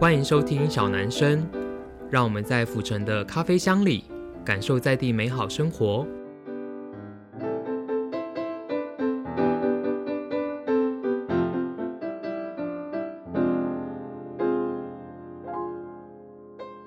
欢迎收听小男生，让我们在府城的咖啡乡里感受在地美好生活。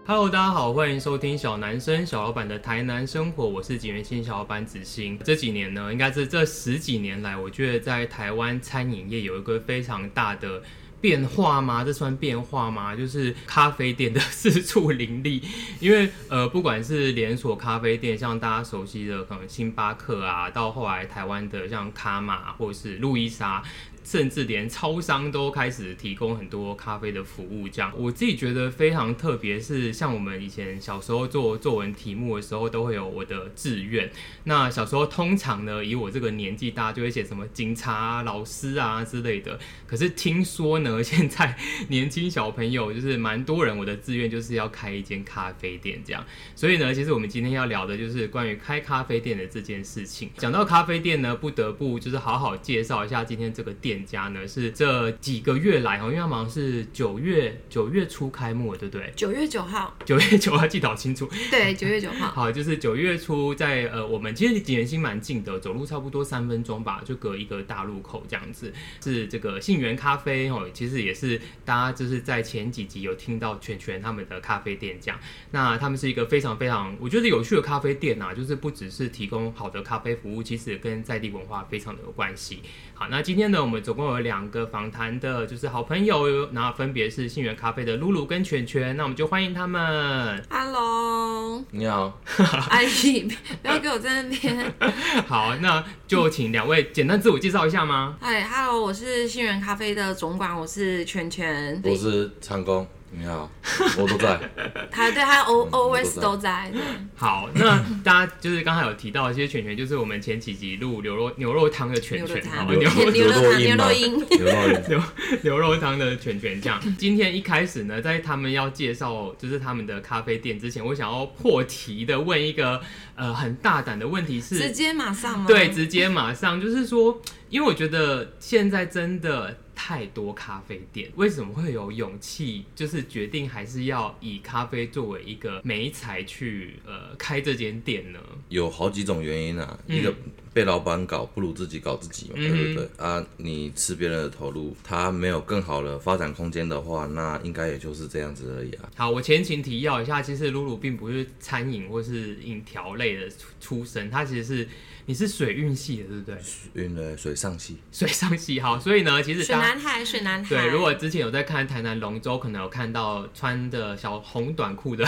Hello，大家好，欢迎收听小男生小老板的台南生活，我是景元新小老板子欣。这几年呢，应该是这十几年来，我觉得在台湾餐饮业有一个非常大的变化吗？这算变化吗？就是咖啡店的四处林立，因为呃，不管是连锁咖啡店，像大家熟悉的可能星巴克啊，到后来台湾的像卡玛或是路易莎。甚至连超商都开始提供很多咖啡的服务，这样我自己觉得非常特别。是像我们以前小时候做作文题目的时候，都会有我的志愿。那小时候通常呢，以我这个年纪大家，就会写什么警察啊、老师啊之类的。可是听说呢，现在年轻小朋友就是蛮多人，我的志愿就是要开一间咖啡店这样。所以呢，其实我们今天要聊的就是关于开咖啡店的这件事情。讲到咖啡店呢，不得不就是好好介绍一下今天这个店。店家呢是这几个月来哈，因为他们好像是九月九月初开幕，对不对？九月九号，九月九号记得好清楚。对，九月九号。好，就是九月初在呃，我们其实锦源兴蛮近的，走路差不多三分钟吧，就隔一个大路口这样子。是这个杏源咖啡哦，其实也是大家就是在前几集有听到全全他们的咖啡店这样。那他们是一个非常非常我觉得有趣的咖啡店呐、啊，就是不只是提供好的咖啡服务，其实跟在地文化非常的有关系。好，那今天呢，我们总共有两个访谈的，就是好朋友，然后分别是杏源咖啡的露露跟泉泉，那我们就欢迎他们。Hello，你好。阿姨，不要给我在那边。好，那就请两位简单自我介绍一下吗？哎，Hello，我是杏源咖啡的总管，我是泉泉。我是长工。你好，我都在。他对他 O always 都在。好，那大家就是刚才有提到一些全全，就是我们前几集录牛肉牛肉汤的全全，好吧？牛肉牛肉汤牛肉音牛肉牛 牛肉汤的全全这样。今天一开始呢，在他们要介绍就是他们的咖啡店之前，我想要破题的问一个呃很大胆的问题是：直接马上吗？对，直接马上，就是说，因为我觉得现在真的。太多咖啡店，为什么会有勇气，就是决定还是要以咖啡作为一个媒材去呃开这间店呢？有好几种原因啊，嗯、一个被老板搞不如自己搞自己嘛，嗯、对不对？啊，你吃别人的投入，他没有更好的发展空间的话，那应该也就是这样子而已啊。好，我前情提要一下，其实露露并不是餐饮或是饮调类的出身，他其实是。你是水运系的，对不对？水运的水上系，水上系好，所以呢，其实水男孩，水男孩。对，如果之前有在看台南龙舟，可能有看到穿的小红短裤的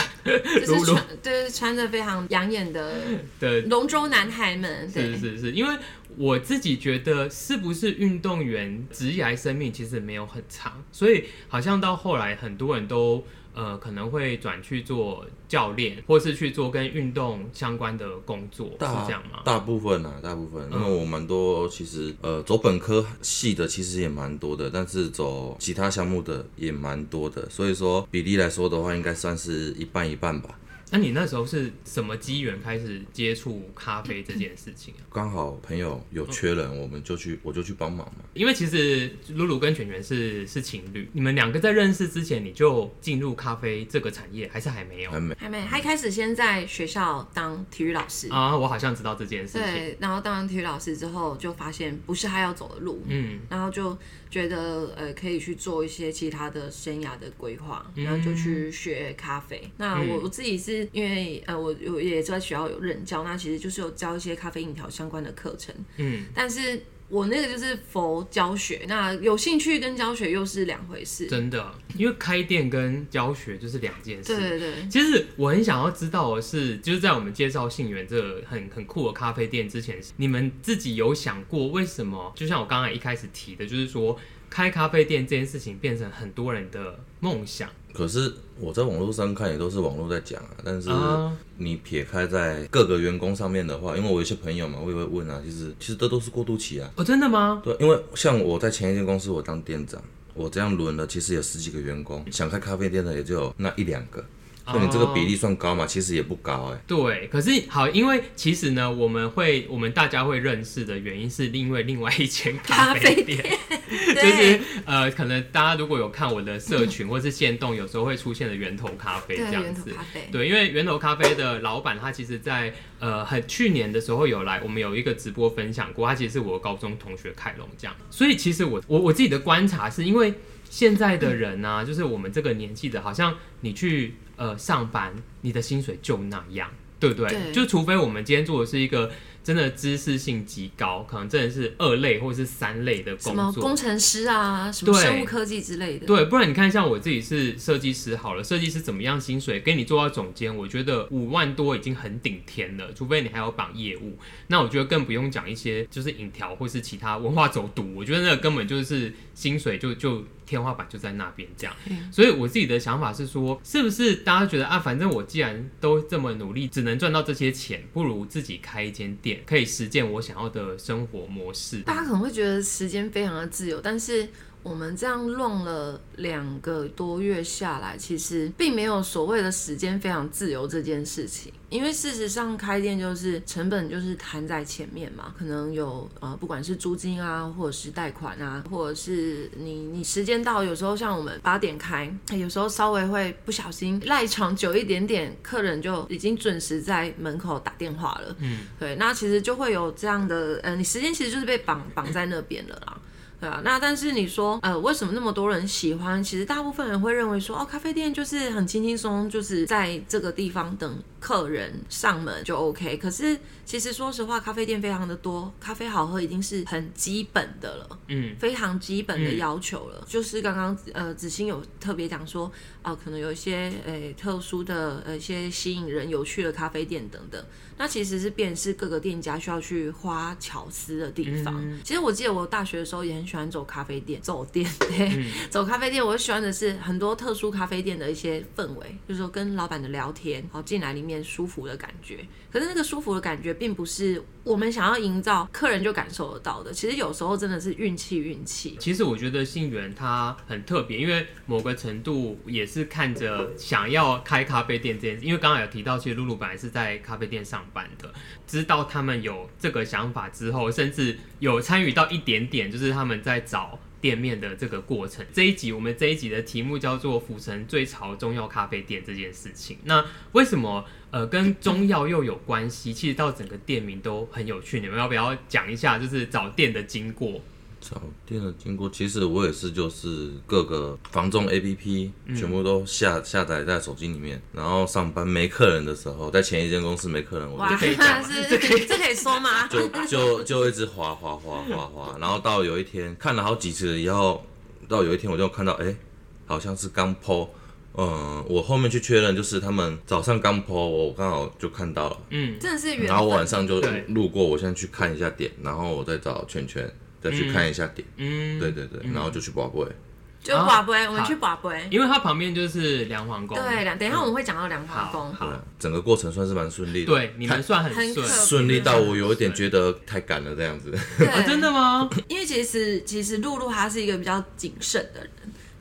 露露，就是穿着非常养眼的 的龙舟男孩们。对是是是，因为我自己觉得，是不是运动员职业生命其实没有很长，所以好像到后来很多人都。呃，可能会转去做教练，或是去做跟运动相关的工作，是这样吗？大部分啊，大部分，因为我蛮多其实呃走本科系的其实也蛮多的，但是走其他项目的也蛮多的，所以说比例来说的话，应该算是一半一半吧。那你那时候是什么机缘开始接触咖啡这件事情啊？刚好朋友有缺人，嗯、我们就去，我就去帮忙嘛。因为其实露露跟全全是是情侣，你们两个在认识之前你就进入咖啡这个产业，还是还没有？还没，还没。他一开始先在学校当体育老师啊，我好像知道这件事情。对，然后当完体育老师之后，就发现不是他要走的路，嗯，然后就觉得呃可以去做一些其他的生涯的规划，然后就去学咖啡。嗯、那我我自己是。因为呃，我我也在学校有任教，那其实就是有教一些咖啡饮调相关的课程。嗯，但是我那个就是佛教学，那有兴趣跟教学又是两回事。真的，因为开店跟教学就是两件事。对对对。其实我很想要知道的是，就是在我们介绍信源这个很很酷的咖啡店之前，你们自己有想过为什么？就像我刚才一开始提的，就是说开咖啡店这件事情变成很多人的梦想。可是我在网络上看也都是网络在讲啊，但是你撇开在各个员工上面的话，因为我有些朋友嘛，我也会问啊，其实其实这都是过渡期啊。哦，真的吗？对，因为像我在前一间公司，我当店长，我这样轮了，其实有十几个员工，想开咖啡店的也就那一两个。所以你这个比例算高吗？其实也不高哎。对，可是好，因为其实呢，我们会我们大家会认识的原因是因为另外一间咖啡店，啡店 就是呃，可能大家如果有看我的社群或是线动，有时候会出现的源头咖啡这样子。对，对，因为源头咖啡的老板他其实在呃很去年的时候有来，我们有一个直播分享过，他其实是我的高中同学凯龙这样。所以其实我我我自己的观察是因为现在的人呢、啊，就是我们这个年纪的，好像你去。呃，上班你的薪水就那样，对不对？对，就除非我们今天做的是一个真的知识性极高，可能真的是二类或者是三类的工作，什么工程师啊，什么生物科技之类的。对，不然你看，像我自己是设计师好了，设计师怎么样薪水？给你做到总监，我觉得五万多已经很顶天了。除非你还要绑业务，那我觉得更不用讲一些就是影条或是其他文化走读，我觉得那个根本就是薪水就就。天花板就在那边，这样，所以我自己的想法是说，是不是大家觉得啊，反正我既然都这么努力，只能赚到这些钱，不如自己开一间店，可以实践我想要的生活模式。大家可能会觉得时间非常的自由，但是。我们这样弄了两个多月下来，其实并没有所谓的时间非常自由这件事情。因为事实上，开店就是成本就是摊在前面嘛，可能有呃，不管是租金啊，或者是贷款啊，或者是你你时间到，有时候像我们八点开，有时候稍微会不小心赖床久一点点，客人就已经准时在门口打电话了。嗯，对，那其实就会有这样的，呃，你时间其实就是被绑绑在那边了啦。对啊，那但是你说，呃，为什么那么多人喜欢？其实大部分人会认为说，哦，咖啡店就是很轻轻松松，就是在这个地方等客人上门就 OK。可是其实说实话，咖啡店非常的多，咖啡好喝已经是很基本的了，嗯，非常基本的要求了。嗯、就是刚刚呃子欣有特别讲说，啊、呃，可能有一些呃、欸、特殊的呃一些吸引人有趣的咖啡店等等。那其实是便是各个店家需要去花巧思的地方。嗯、其实我记得我大学的时候也很喜欢走咖啡店，走店，对，嗯、走咖啡店。我喜欢的是很多特殊咖啡店的一些氛围，就是说跟老板的聊天，然后进来里面舒服的感觉。可是那个舒服的感觉，并不是我们想要营造，客人就感受得到的。其实有时候真的是运气，运气。其实我觉得信源他很特别，因为某个程度也是看着想要开咖啡店这件事。因为刚刚有提到，其实露露本来是在咖啡店上。班的，知道他们有这个想法之后，甚至有参与到一点点，就是他们在找店面的这个过程。这一集我们这一集的题目叫做“府城最潮中药咖啡店”这件事情。那为什么呃跟中药又有关系？其实到整个店名都很有趣。你们要不要讲一下，就是找店的经过？找店的经过，其实我也是，就是各个房中 APP 全部都下、嗯、下载在手机里面，然后上班没客人的时候，在前一间公司没客人，我就可以讲，这可以这可以说吗？就就就一直滑滑滑滑滑，然后到有一天看了好几次以后，到有一天我就看到，哎、欸，好像是刚 po，嗯，我后面去确认，就是他们早上刚 po，我刚好就看到了，嗯，真的是，然后我晚上就路过，我现在去看一下点，然后我再找圈圈。再去看一下点，嗯，对对对，然后就去拔杯，就拔杯，我们去拔杯，因为它旁边就是梁皇宫，对，等一下我们会讲到梁皇宫，好，整个过程算是蛮顺利的，对，你们算很顺，顺利到我有一点觉得太赶了这样子，真的吗？因为其实其实露露她是一个比较谨慎的人。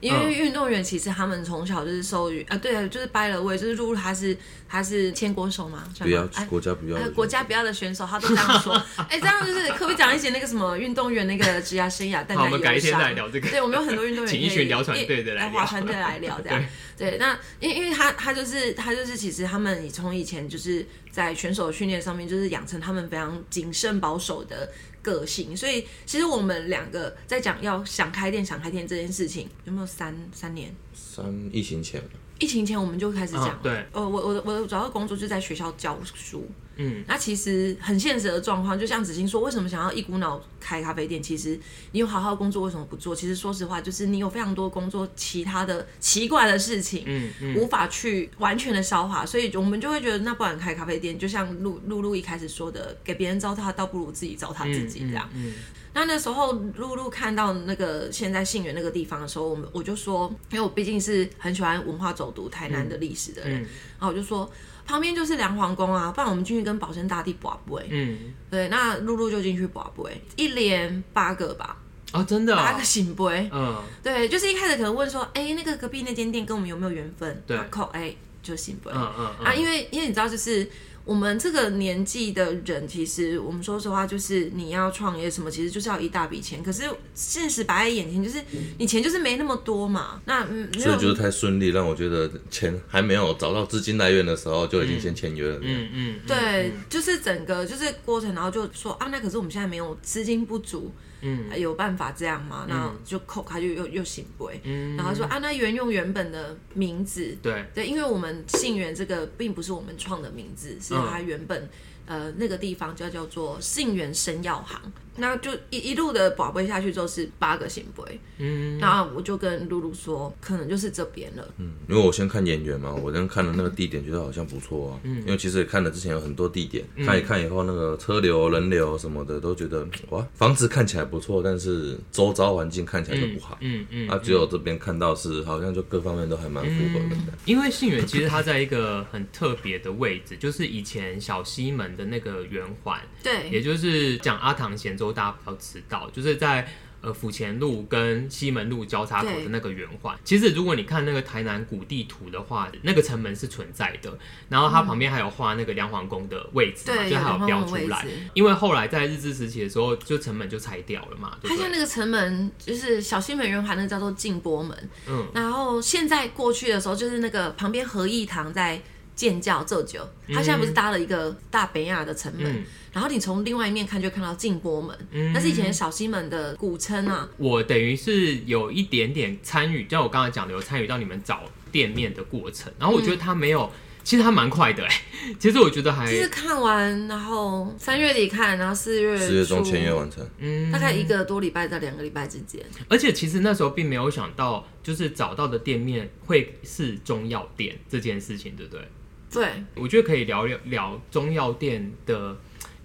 因为运动员其实他们从小就是受育啊，对，就是掰了位，就是露露他是他是牵国手嘛，不要国家不要，国家不要的选手，他都这样说。哎，这样就是可不可以讲一些那个什么运动员那个职业生涯？好，我们改天再来聊这个。对，我们有很多运动员，请一群聊船队的来划船队来聊这样。对，那因因为他他就是他就是其实他们从以前就是在选手训练上面就是养成他们非常谨慎保守的。个性，所以其实我们两个在讲要想开店、想开店这件事情，有没有三三年？三疫情前。疫情前我们就开始讲、哦，对，呃，我我我的主要工作就是在学校教书，嗯，那其实很现实的状况，就像子欣说，为什么想要一股脑开咖啡店？其实你有好好工作，为什么不做？其实说实话，就是你有非常多工作，其他的奇怪的事情，嗯，嗯无法去完全的消化，所以我们就会觉得，那不然开咖啡店，就像露露露一开始说的，给别人糟蹋，倒不如自己糟蹋自己这样。嗯嗯嗯那那时候露露看到那个现在信源那个地方的时候，我们我就说，因为我毕竟是很喜欢文化走读台南的历史的人，然后我就说旁边就是梁皇宫啊，不然我们进去跟保生大帝拔杯。嗯，对，那露露就进去拔杯，一连八个吧。啊、哦，真的、哦，八个醒杯。嗯，对，就是一开始可能问说，哎、欸，那个隔壁那间店跟我们有没有缘分？对，扣哎。就醒杯。嗯嗯，嗯啊，因为因为你知道就是。我们这个年纪的人，其实我们说实话，就是你要创业什么，其实就是要一大笔钱。可是现实摆在眼前，就是你钱就是没那么多嘛。那嗯，所以就是太顺利，让我觉得钱还没有找到资金来源的时候，就已经先签约了。嗯嗯，嗯，对，就是整个就是过程，然后就说啊，那可是我们现在没有资金不足。嗯，有办法这样吗？然后就扣，他就又又醒不回。嗯，然后说啊，那原用原本的名字，对对，因为我们信源这个并不是我们创的名字，是他原本。呃，那个地方就叫做信源生药行，那就一一路的宝贝下去之后是八个圣杯，嗯，那我就跟露露说，可能就是这边了，嗯，因为我先看演员嘛，我先看了那个地点，觉得好像不错啊，嗯，因为其实也看了之前有很多地点，嗯、看一看以后那个车流、人流什么的，都觉得哇，房子看起来不错，但是周遭环境看起来就不好，嗯嗯，啊，只有这边看到是好像就各方面都还蛮符合的，嗯，因为信源其实它在一个很特别的位置，就是以前小西门。的那个圆环，对，也就是讲阿唐咸粥，大家不要知道，就是在呃府前路跟西门路交叉口的那个圆环。其实如果你看那个台南古地图的话，那个城门是存在的，然后它旁边还有画那个梁皇宫的位置嘛，对，就还有标出来。因为后来在日治时期的时候，就城门就拆掉了嘛。它像那个城门，就是小西门圆环，那个叫做镜波门。嗯，然后现在过去的时候，就是那个旁边合义堂在。建教这久，他现在不是搭了一个大北亚的城门，嗯、然后你从另外一面看就看到静波门，嗯、那是以前小西门的古称啊。我等于是有一点点参与，就像我刚才讲的，有参与到你们找店面的过程，然后我觉得他没有，嗯、其实他蛮快的哎。其实我觉得还，其实看完，然后三月底看，然后四月四月中签约完成，嗯，大概一个多礼拜到两个礼拜之间。而且其实那时候并没有想到，就是找到的店面会是中药店这件事情，对不对？对，我觉得可以聊聊聊中药店的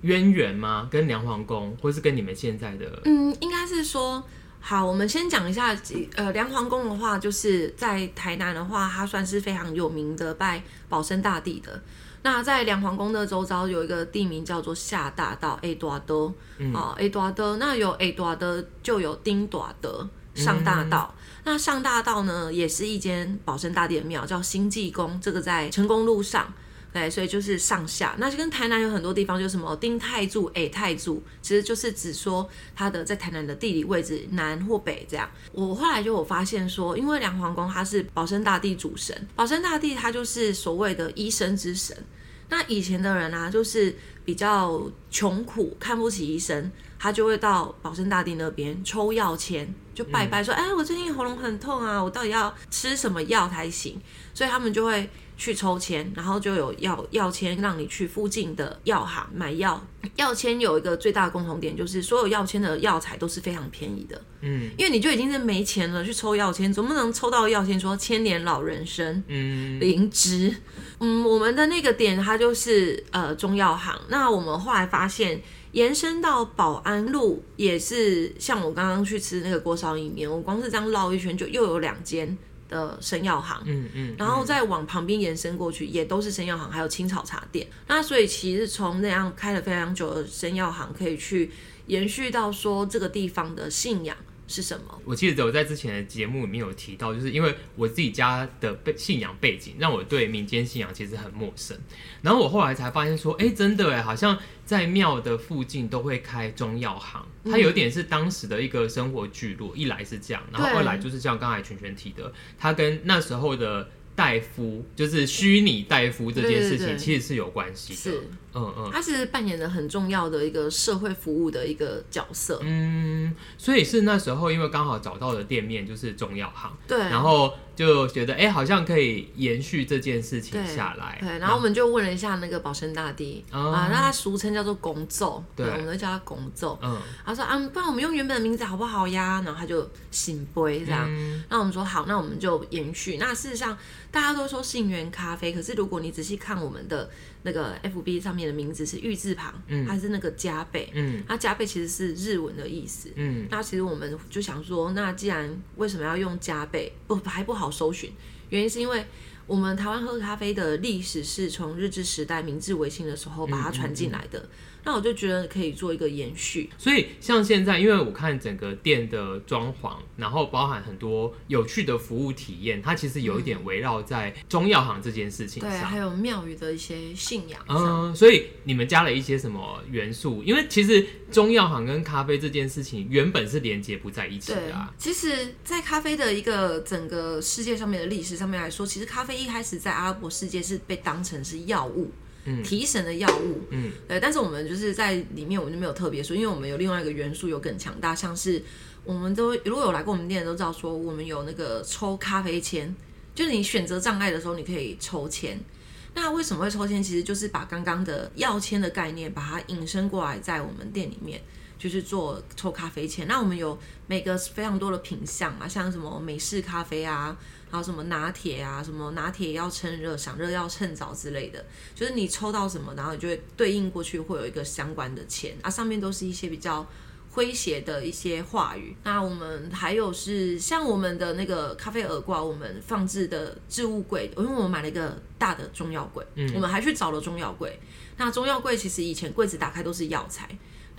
渊源吗？跟梁皇宫，或是跟你们现在的？嗯，应该是说，好，我们先讲一下，呃，梁皇宫的话，就是在台南的话，它算是非常有名的拜保生大帝的。那在梁皇宫的周遭有一个地名叫做下大道 A 多德，啊 A 多德，那有 A 多德就有丁多德上大道。嗯那上大道呢，也是一间保生大帝的庙，叫新济宫，这个在成功路上，对，所以就是上下。那就跟台南有很多地方，就什么丁太祖、A 太祖，其实就是指说它的在台南的地理位置南或北这样。我后来就有发现说，因为梁皇宫它是保生大帝主神，保生大帝他就是所谓的医生之神。那以前的人啊，就是比较穷苦，看不起医生，他就会到保生大帝那边抽药签。就拜拜说，哎、欸，我最近喉咙很痛啊，我到底要吃什么药才行？所以他们就会去抽签，然后就有药药签让你去附近的药行买药。药签有一个最大的共同点，就是所有药签的药材都是非常便宜的。嗯，因为你就已经是没钱了，去抽药签，总不能抽到药签说千年老人参，嗯，灵芝。嗯，我们的那个点它就是呃中药行。那我们后来发现。延伸到保安路也是，像我刚刚去吃那个锅烧意面，我光是这样绕一圈就又有两间的生药行，嗯嗯，然后再往旁边延伸过去也都是生药行，还有青草茶店。那所以其实从那样开了非常久的生药行，可以去延续到说这个地方的信仰。是什么？我记得我在之前的节目里面有提到，就是因为我自己家的背信仰背景，让我对民间信仰其实很陌生。然后我后来才发现说，哎、欸，真的哎，好像在庙的附近都会开中药行，它有点是当时的一个生活聚落。一来是这样，然后二来就是像刚才全全提的，它跟那时候的。大夫就是虚拟代夫这件事情，其实是有关系的。是，嗯嗯，他其实扮演了很重要的一个社会服务的一个角色。嗯，所以是那时候，因为刚好找到的店面就是中药行，对，然后。就觉得哎、欸，好像可以延续这件事情下来。对，对，然后我们就问了一下那个保生大帝、嗯、啊，那他俗称叫做拱奏，对，我们都叫他拱奏。嗯，他说啊，不然我们用原本的名字好不好呀？然后他就醒杯这样。嗯、那我们说好，那我们就延续。那事实上大家都说信源咖啡，可是如果你仔细看我们的。那个 F B 上面的名字是玉字旁，嗯，还是那个加倍，嗯，那加倍其实是日文的意思，嗯，那其实我们就想说，那既然为什么要用加倍，不还不好搜寻？原因是因为我们台湾喝咖啡的历史是从日治时代、明治维新的时候把它传进来的。嗯嗯嗯那我就觉得可以做一个延续，所以像现在，因为我看整个店的装潢，然后包含很多有趣的服务体验，它其实有一点围绕在中药行这件事情上，对，还有庙宇的一些信仰。嗯，所以你们加了一些什么元素？因为其实中药行跟咖啡这件事情原本是连接不在一起的啊。其实，在咖啡的一个整个世界上面的历史上面来说，其实咖啡一开始在阿拉伯世界是被当成是药物。提神的药物，嗯，对，但是我们就是在里面，我们就没有特别说，因为我们有另外一个元素有更强大，像是我们都如果有来过我们店的都知道说，我们有那个抽咖啡签，就是你选择障碍的时候，你可以抽签。那为什么会抽签？其实就是把刚刚的药签的概念，把它引申过来，在我们店里面就是做抽咖啡钱。那我们有每个非常多的品相啊，像什么美式咖啡啊。还有什么拿铁啊，什么拿铁要趁热，想热要趁早之类的，就是你抽到什么，然后你就会对应过去，会有一个相关的钱啊，上面都是一些比较诙谐的一些话语。那我们还有是像我们的那个咖啡耳挂，我们放置的置物柜，因为我们买了一个大的中药柜，嗯，我们还去找了中药柜。那中药柜其实以前柜子打开都是药材，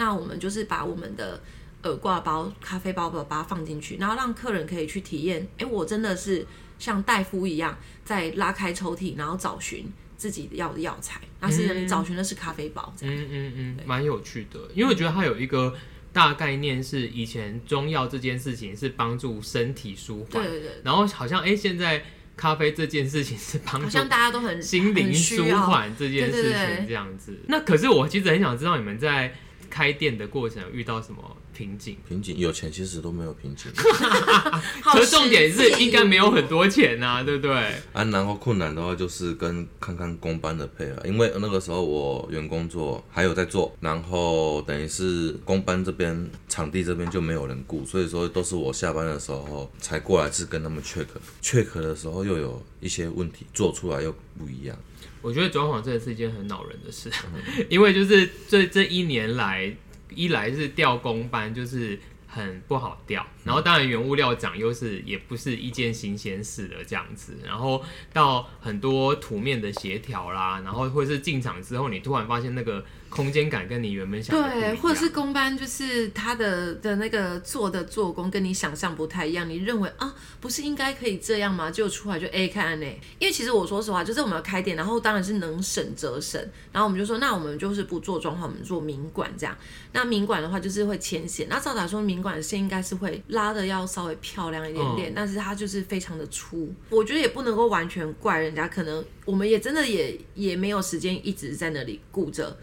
那我们就是把我们的。耳挂包、咖啡包包把它放进去，然后让客人可以去体验。哎，我真的是像大夫一样，在拉开抽屉，然后找寻自己要的药材。那是你找寻的是咖啡包。嗯嗯嗯，蛮有趣的。因为我觉得它有一个大概念是，以前中药这件事情是帮助身体舒缓，对对对。然后好像哎，现在咖啡这件事情是帮助好像大家都很心灵舒缓这件事情这样子。那可是我其实很想知道你们在开店的过程有遇到什么？瓶颈，瓶颈，有钱其实都没有瓶颈。可是重点是应该没有很多钱呐、啊，对不对？啊，然后困难的话就是跟看看工班的配合，因为那个时候我员工做还有在做，然后等于是工班这边场地这边就没有人顾，所以说都是我下班的时候才过来，是跟他们 check，check 的时候又有一些问题，做出来又不一样。我觉得装潢真的是一件很恼人的事，因为就是这这一年来。一来是调工班，就是很不好调，然后当然原物料涨又是也不是一件新鲜事的这样子，然后到很多图面的协调啦，然后或是进场之后，你突然发现那个。空间感跟你原本想的对，或者是工班，就是他的的那个做的做工跟你想象不太一样。你认为啊，不是应该可以这样吗？就出来就 A 看呢？因为其实我说实话，就是我们要开店，然后当然是能省则省。然后我们就说，那我们就是不做装潢，我们做民管这样。那民管的话就是会牵线。那照打说，民管的线应该是会拉的要稍微漂亮一点点，嗯、但是它就是非常的粗。我觉得也不能够完全怪人家，可能我们也真的也也没有时间一直在那里顾着。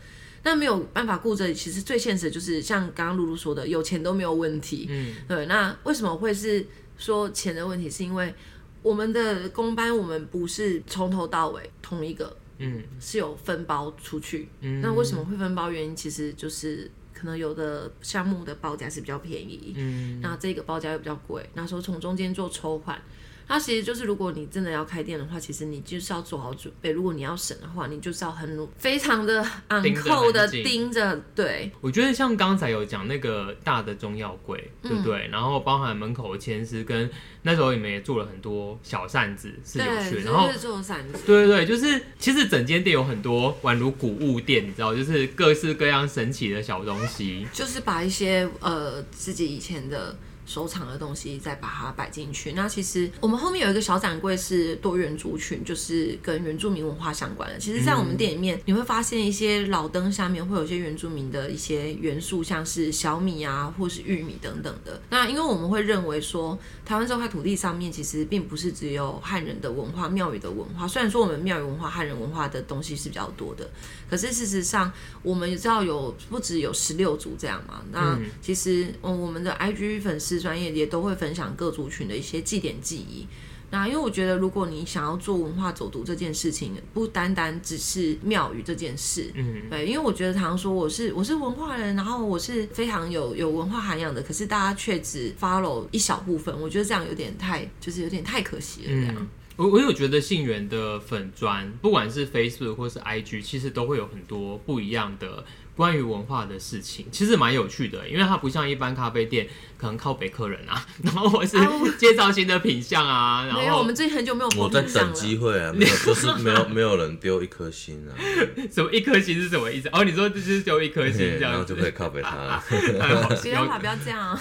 那没有办法顾着，其实最现实就是像刚刚露露说的，有钱都没有问题。嗯，对。那为什么会是说钱的问题？是因为我们的工班，我们不是从头到尾同一个，嗯，是有分包出去。嗯，那为什么会分包？原因其实就是可能有的项目的报价是比较便宜，嗯，那这个报价又比较贵，那时候从中间做抽换。它其实就是，如果你真的要开店的话，其实你就是要做好准备。如果你要省的话，你就是要很努，非常的昂扣的盯着。对，我觉得像刚才有讲那个大的中药柜，对不对？嗯、然后包含门口的签诗，跟那时候你们也做了很多小扇子，是有趣。然后做扇子，对对对，就是其实整间店有很多宛如古物店，你知道，就是各式各样神奇的小东西，就是把一些呃自己以前的。收藏的东西再把它摆进去。那其实我们后面有一个小展柜是多元族群，就是跟原住民文化相关的。其实，在我们店里面，你会发现一些老灯下面会有一些原住民的一些元素，像是小米啊，或是玉米等等的。那因为我们会认为说，台湾这块土地上面其实并不是只有汉人的文化、庙宇的文化。虽然说我们庙宇文化、汉人文化的东西是比较多的，可是事实上，我们也知道有不只有十六族这样嘛。那其实，嗯，我们的 IG 粉丝。专业也都会分享各族群的一些祭典记忆。那因为我觉得，如果你想要做文化走读这件事情，不单单只是庙宇这件事，嗯，对，因为我觉得常常说我是我是文化人，然后我是非常有有文化涵养的，可是大家却只 follow 一小部分，我觉得这样有点太就是有点太可惜了。这样，嗯、我我有觉得信源的粉砖，不管是 Facebook 或是 IG，其实都会有很多不一样的。关于文化的事情，其实蛮有趣的，因为它不像一般咖啡店，可能靠北客人啊，然后或是 介绍新的品相啊。然后没有，我们最近很久没有。我在等机会啊，没有，就是没有没有人丢一颗心啊。什么一颗心是什么意思？哦，你说就是丢一颗心这样，然后就可以靠北他了。不要不要这样。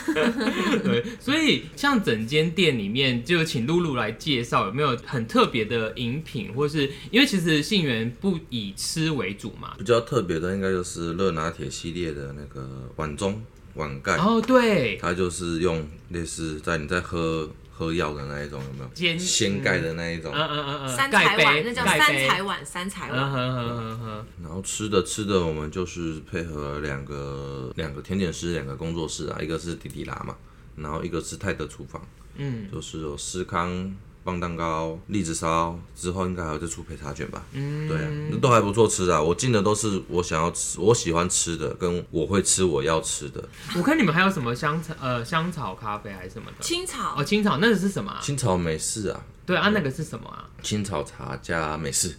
对，所以像整间店里面，就请露露来介绍，有没有很特别的饮品，或是因为其实信源不以吃为主嘛，比较特别的应该就是热拿铁系列的那个碗中碗盖哦，对，它就是用类似在你在喝喝药的那一种，有没有？煎掀盖的那一种，嗯嗯嗯嗯，三彩碗，那叫三彩碗，三彩碗。然后吃的吃的，我们就是配合两个两个甜点师，两个工作室啊，一个是迪迪拉嘛，然后一个是泰德厨房，嗯，就是有思康。棒蛋糕、栗子烧之后，应该还有再出焙茶卷吧？嗯，对啊，都还不错吃啊。我进的都是我想要吃、我喜欢吃的，跟我会吃、我要吃的。我看你们还有什么香草呃香草咖啡还是什么的？青草哦，青草那个是什么啊？青草美式啊？对啊，那个是什么啊？青草茶加美式。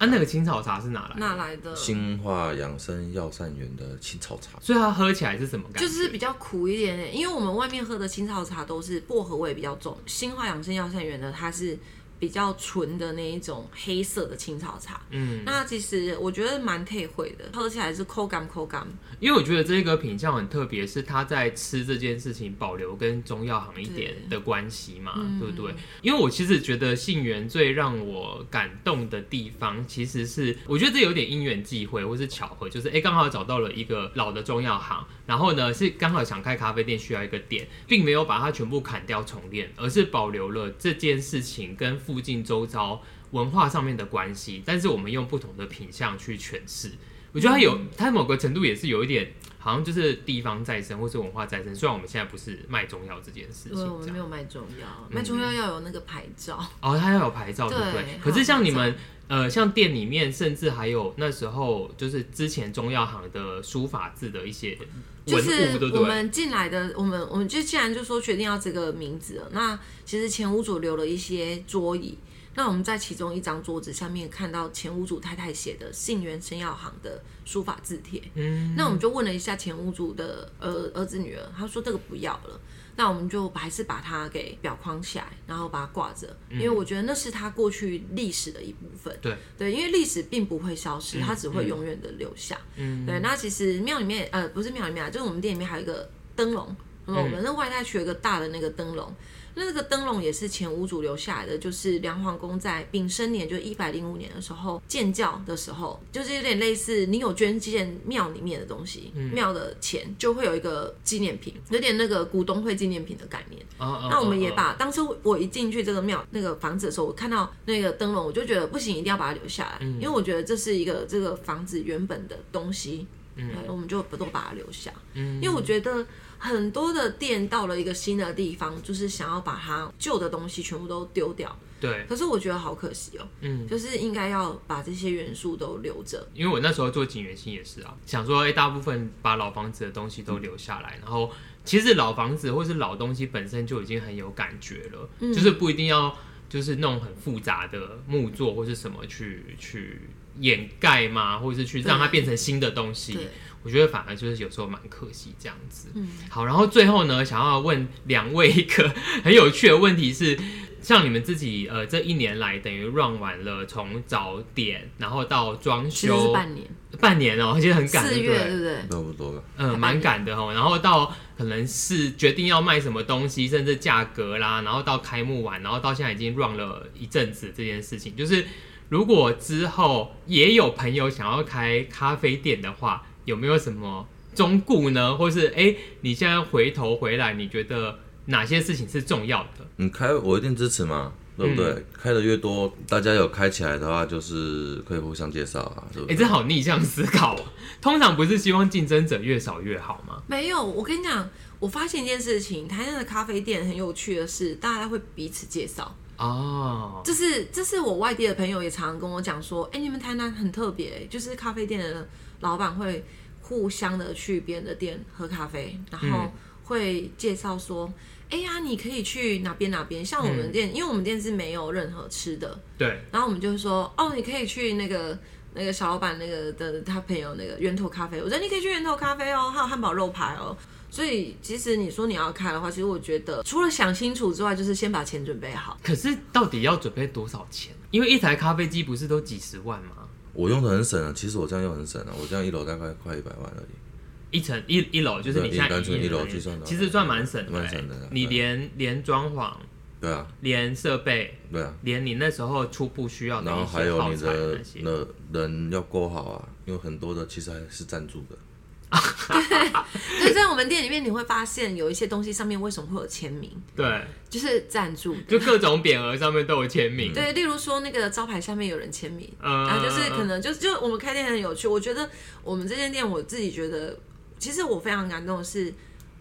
啊，那个青草茶是哪来的？哪来的？新化养生药膳园的青草茶，所以它喝起来是什么感觉？就是比较苦一点点，因为我们外面喝的青草茶都是薄荷味比较重，新化养生药膳园的它是。比较纯的那一种黑色的青草茶，嗯，那其实我觉得蛮特惠的，喝起来是口感口感。因为我觉得这个品相很特别，是它在吃这件事情保留跟中药行一点的关系嘛，对，对不对？因为我其实觉得杏源最让我感动的地方，其实是我觉得这有点因缘际会或是巧合，就是哎刚好找到了一个老的中药行，然后呢是刚好想开咖啡店需要一个店，并没有把它全部砍掉重练，而是保留了这件事情跟。附近周遭文化上面的关系，但是我们用不同的品相去诠释，我觉得它有，它某个程度也是有一点，好像就是地方再生或是文化再生。虽然我们现在不是卖中药这件事情，对，我们没有卖中药，卖中药要有那个牌照。哦，它要有牌照，对不对？可是像你们，呃，像店里面，甚至还有那时候就是之前中药行的书法字的一些文物，对不对？我们进来的，我们我们就既然就说决定要这个名字了，那其实前屋主留了一些桌椅。那我们在其中一张桌子下面看到前屋主太太写的信源生药行的书法字帖，嗯，那我们就问了一下前屋主的儿儿子女儿，他说这个不要了，那我们就还是把它给裱框起来，然后把它挂着，因为我觉得那是他过去历史的一部分，对。对，因为历史并不会消失，它只会永远的留下，嗯，对。那其实庙里面呃不是庙里面啊，就是我们店里面还有一个灯笼，我们那外带取了一个大的那个灯笼。那个灯笼也是前五主留下来的，就是梁皇宫在丙申年，就一百零五年的时候建教的时候，就是有点类似你有捐建庙里面的东西，庙、嗯、的钱就会有一个纪念品，有点那个股东会纪念品的概念。哦哦、那我们也把当时我一进去这个庙那个房子的时候，我看到那个灯笼，我就觉得不行，一定要把它留下来，嗯、因为我觉得这是一个这个房子原本的东西，嗯，我们就不都把它留下，嗯，因为我觉得。很多的店到了一个新的地方，就是想要把它旧的东西全部都丢掉。对。可是我觉得好可惜哦。嗯。就是应该要把这些元素都留着。因为我那时候做景元星也是啊，想说，哎，大部分把老房子的东西都留下来，嗯、然后其实老房子或是老东西本身就已经很有感觉了，嗯、就是不一定要就是弄很复杂的木作或是什么去去掩盖嘛，或者是去让它变成新的东西。对。我觉得反而就是有时候蛮可惜这样子。嗯，好，然后最后呢，想要问两位一个 很有趣的问题是，像你们自己呃这一年来等于 run 完了，从早点然后到装修，半年，半年哦，其实很赶，四月对不对？差不多了，嗯，蛮赶的哦。然后到可能是决定要卖什么东西，甚至价格啦，然后到开幕完，然后到现在已经 run 了一阵子这件事情，就是如果之后也有朋友想要开咖啡店的话。有没有什么忠告呢？或是哎、欸，你现在回头回来，你觉得哪些事情是重要的？你开我一定支持嘛，对不对？嗯、开的越多，大家有开起来的话，就是可以互相介绍啊，对不对？哎、欸，这好逆向思考。通常不是希望竞争者越少越好吗？没有，我跟你讲，我发现一件事情，台南的咖啡店很有趣的是，大家会彼此介绍哦。这是这是我外地的朋友也常常跟我讲说，哎、欸，你们台南很特别，就是咖啡店的老板会。互相的去别人的店喝咖啡，然后会介绍说：“哎、嗯、呀，你可以去哪边哪边。”像我们店，嗯、因为我们店是没有任何吃的，对。然后我们就说：“哦，你可以去那个那个小老板那个的他朋友那个源头咖啡，我觉得你可以去源头咖啡哦，还有汉堡肉排哦。所以其实你说你要开的话，其实我觉得除了想清楚之外，就是先把钱准备好。可是到底要准备多少钱？因为一台咖啡机不是都几十万吗？我用的很省啊，其实我这样用很省啊，我这样一楼大概快一百万而已。一层一一楼就是你现在单纯一楼计算的，其实算蛮省的，蛮省的。你连连装潢。对啊，连设备，对啊，连你那时候初步需要的，然后还有你的那人要够好啊，因为很多的其实还是赞助的。对，所以在我们店里面你会发现有一些东西上面为什么会有签名？对，就是赞助，就各种匾额上面都有签名。对，例如说那个招牌下面有人签名，嗯、啊，就是可能就就我们开店很有趣，我觉得我们这间店我自己觉得，其实我非常感动的是。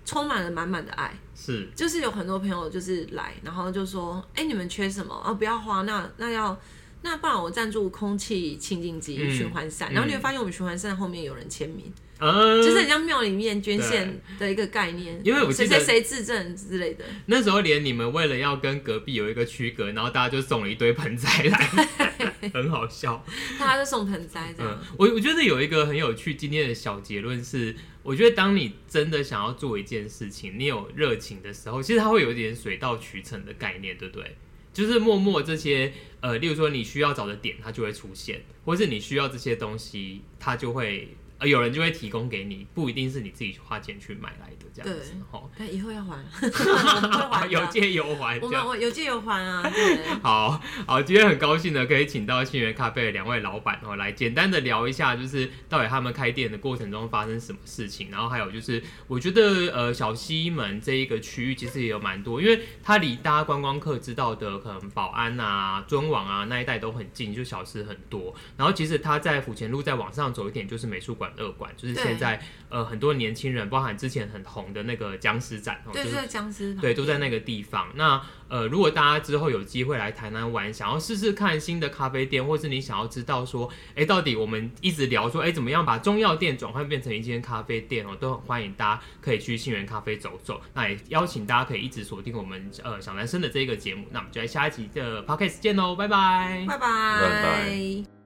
充满了满满的爱，是，就是有很多朋友就是来，然后就说，哎、欸，你们缺什么啊？不要花，那那要，那不然我赞助空气清净机、嗯、循环扇，然后你会发现我们循环扇后面有人签名，嗯，就是很像庙里面捐献的一个概念，因为我记得谁谁自证之类的。那时候连你们为了要跟隔壁有一个区隔，然后大家就送了一堆盆栽来，很好笑，大家就送盆栽这样。嗯、我我觉得有一个很有趣，今天的小结论是。我觉得，当你真的想要做一件事情，你有热情的时候，其实它会有一点水到渠成的概念，对不对？就是默默这些，呃，例如说你需要找的点，它就会出现，或是你需要这些东西，它就会。呃，有人就会提供给你，不一定是你自己花钱去买来的这样子。对，以后要还，还有借有还。我们我有借有还啊。好好，今天很高兴的可以请到信源咖啡的两位老板哦，来简单的聊一下，就是到底他们开店的过程中发生什么事情，然后还有就是，我觉得呃小西门这一个区域其实也有蛮多，因为它离大家观光客知道的可能保安啊、尊王啊那一带都很近，就小吃很多。然后其实它在府前路再往上走一点就是美术馆。二馆就是现在，呃，很多年轻人，包含之前很红的那个僵尸展，对，就是僵尸，对，都在那个地方。那呃，如果大家之后有机会来台南玩，想要试试看新的咖啡店，或是你想要知道说，哎、欸，到底我们一直聊说，哎、欸，怎么样把中药店转换变成一间咖啡店哦，都很欢迎大家可以去信源咖啡走走。那也邀请大家可以一直锁定我们呃小男生的这个节目。那我们就在下一集的 Podcast 见喽，拜拜，拜拜，拜拜。